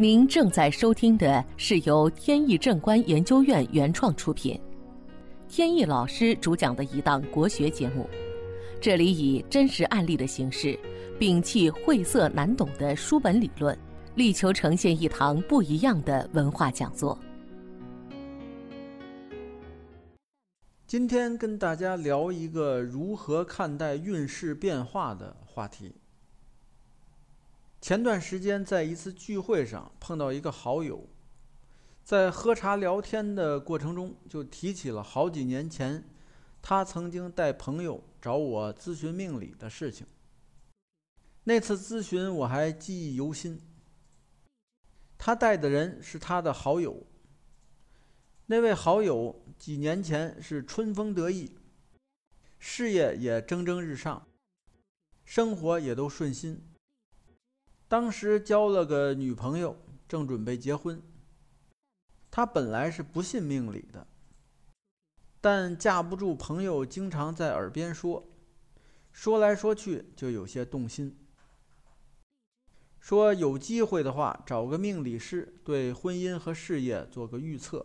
您正在收听的是由天意正观研究院原创出品，天意老师主讲的一档国学节目。这里以真实案例的形式，摒弃晦涩难懂的书本理论，力求呈现一堂不一样的文化讲座。今天跟大家聊一个如何看待运势变化的话题。前段时间在一次聚会上碰到一个好友，在喝茶聊天的过程中，就提起了好几年前他曾经带朋友找我咨询命理的事情。那次咨询我还记忆犹新。他带的人是他的好友，那位好友几年前是春风得意，事业也蒸蒸日上，生活也都顺心。当时交了个女朋友，正准备结婚。他本来是不信命理的，但架不住朋友经常在耳边说，说来说去就有些动心。说有机会的话，找个命理师对婚姻和事业做个预测。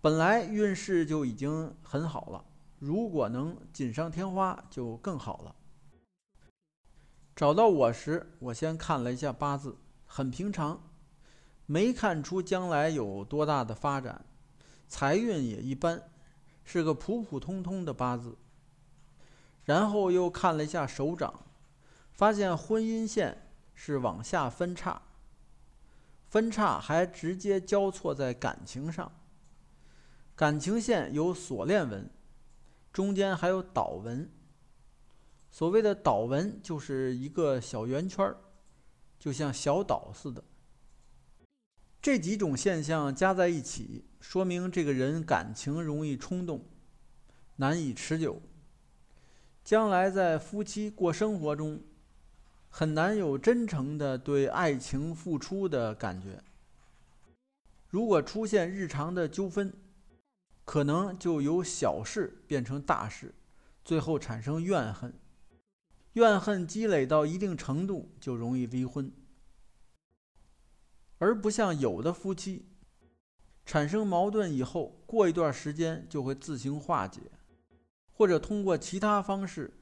本来运势就已经很好了，如果能锦上添花，就更好了。找到我时，我先看了一下八字，很平常，没看出将来有多大的发展，财运也一般，是个普普通通的八字。然后又看了一下手掌，发现婚姻线是往下分叉，分叉还直接交错在感情上，感情线有锁链纹，中间还有倒纹。所谓的岛纹就是一个小圆圈儿，就像小岛似的。这几种现象加在一起，说明这个人感情容易冲动，难以持久。将来在夫妻过生活中，很难有真诚的对爱情付出的感觉。如果出现日常的纠纷，可能就由小事变成大事，最后产生怨恨。怨恨积累到一定程度，就容易离婚，而不像有的夫妻，产生矛盾以后，过一段时间就会自行化解，或者通过其他方式，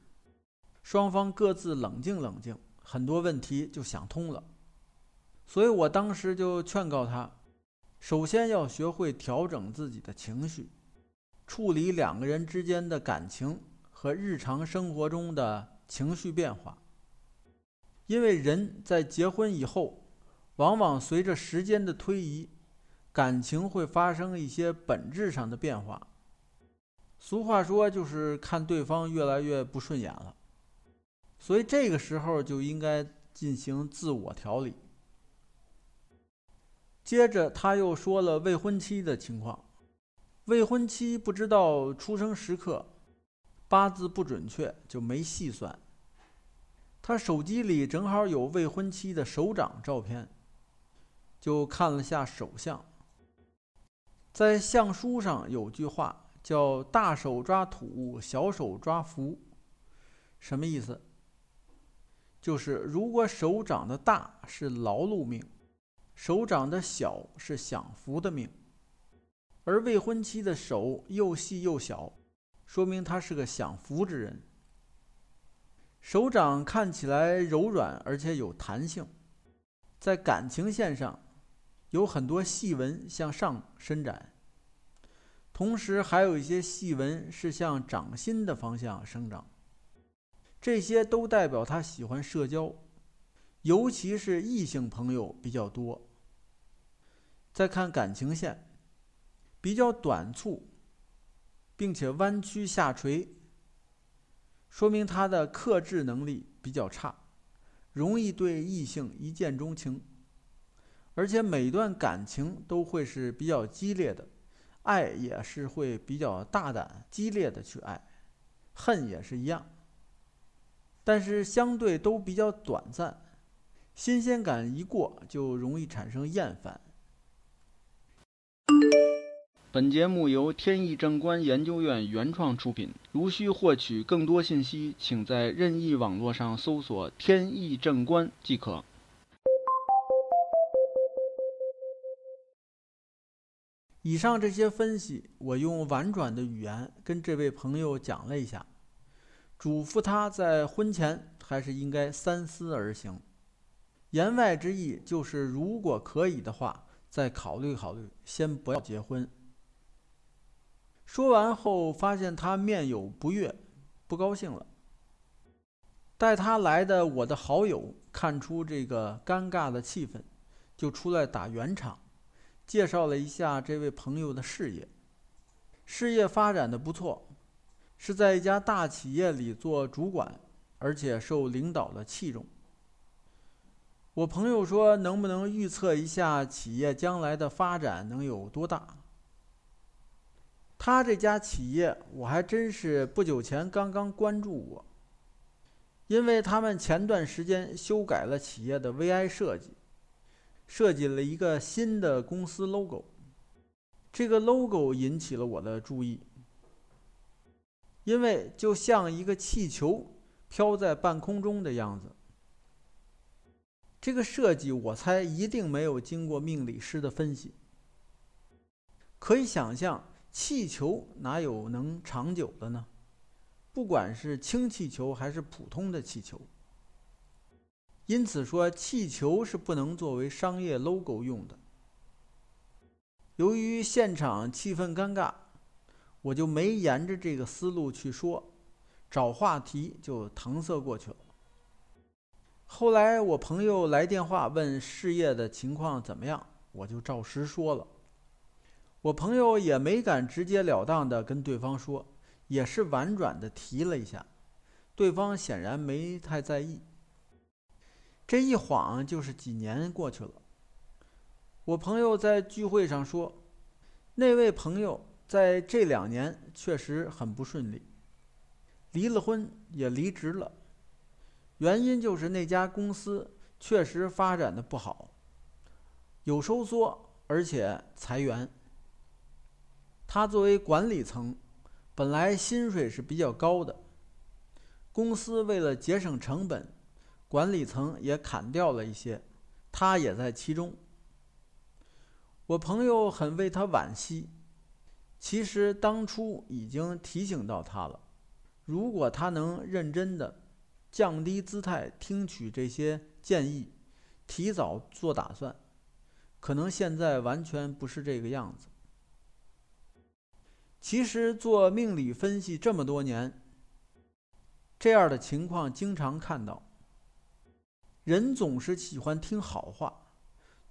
双方各自冷静冷静，很多问题就想通了。所以我当时就劝告他，首先要学会调整自己的情绪，处理两个人之间的感情和日常生活中的。情绪变化，因为人在结婚以后，往往随着时间的推移，感情会发生一些本质上的变化。俗话说，就是看对方越来越不顺眼了，所以这个时候就应该进行自我调理。接着，他又说了未婚妻的情况，未婚妻不知道出生时刻。八字不准确，就没细算。他手机里正好有未婚妻的手掌照片，就看了下手相。在相书上有句话叫“大手抓土，小手抓福”，什么意思？就是如果手掌的大是劳碌命，手掌的小是享福的命，而未婚妻的手又细又小。说明他是个享福之人。手掌看起来柔软，而且有弹性，在感情线上有很多细纹向上伸展，同时还有一些细纹是向掌心的方向生长。这些都代表他喜欢社交，尤其是异性朋友比较多。再看感情线，比较短促。并且弯曲下垂，说明他的克制能力比较差，容易对异性一见钟情，而且每段感情都会是比较激烈的，爱也是会比较大胆激烈的去爱，恨也是一样，但是相对都比较短暂，新鲜感一过就容易产生厌烦。本节目由天意正观研究院原创出品，如需获取更多信息，请在任意网络上搜索天意正观即可。以上这些分析，我用婉转的语言跟这位朋友讲了一下，嘱咐他在婚前还是应该三思而行，言外之意就是如果可以的话，再考虑考虑，先不要结婚。说完后，发现他面有不悦，不高兴了。带他来的我的好友看出这个尴尬的气氛，就出来打圆场，介绍了一下这位朋友的事业。事业发展的不错，是在一家大企业里做主管，而且受领导的器重。我朋友说：“能不能预测一下企业将来的发展能有多大？”他这家企业，我还真是不久前刚刚关注过。因为他们前段时间修改了企业的 VI 设计，设计了一个新的公司 logo。这个 logo 引起了我的注意，因为就像一个气球飘在半空中的样子。这个设计我猜一定没有经过命理师的分析。可以想象，气球哪有能长久的呢？不管是氢气球还是普通的气球，因此说气球是不能作为商业 logo 用的。由于现场气氛尴尬，我就没沿着这个思路去说，找话题就搪塞过去了。后来我朋友来电话问事业的情况怎么样，我就照实说了。我朋友也没敢直截了当的跟对方说。也是婉转的提了一下，对方显然没太在意。这一晃就是几年过去了。我朋友在聚会上说，那位朋友在这两年确实很不顺利，离了婚也离职了，原因就是那家公司确实发展的不好，有收缩而且裁员。他作为管理层。本来薪水是比较高的，公司为了节省成本，管理层也砍掉了一些，他也在其中。我朋友很为他惋惜，其实当初已经提醒到他了，如果他能认真的降低姿态，听取这些建议，提早做打算，可能现在完全不是这个样子。其实做命理分析这么多年，这样的情况经常看到。人总是喜欢听好话，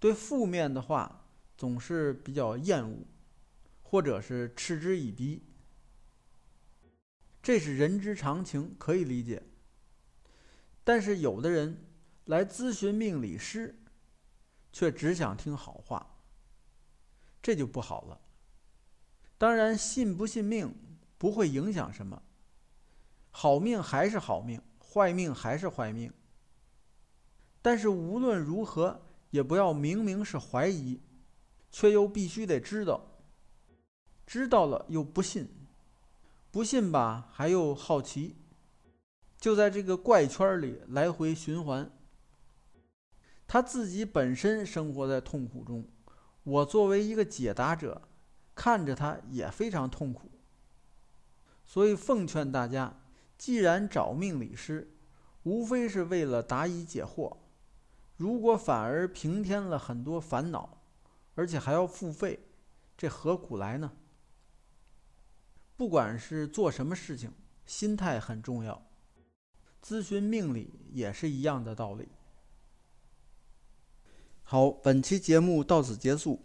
对负面的话总是比较厌恶，或者是嗤之以鼻。这是人之常情，可以理解。但是有的人来咨询命理师，却只想听好话，这就不好了。当然，信不信命不会影响什么，好命还是好命，坏命还是坏命。但是无论如何，也不要明明是怀疑，却又必须得知道，知道了又不信，不信吧还又好奇，就在这个怪圈里来回循环。他自己本身生活在痛苦中，我作为一个解答者。看着他也非常痛苦，所以奉劝大家，既然找命理师，无非是为了答疑解惑，如果反而平添了很多烦恼，而且还要付费，这何苦来呢？不管是做什么事情，心态很重要，咨询命理也是一样的道理。好，本期节目到此结束。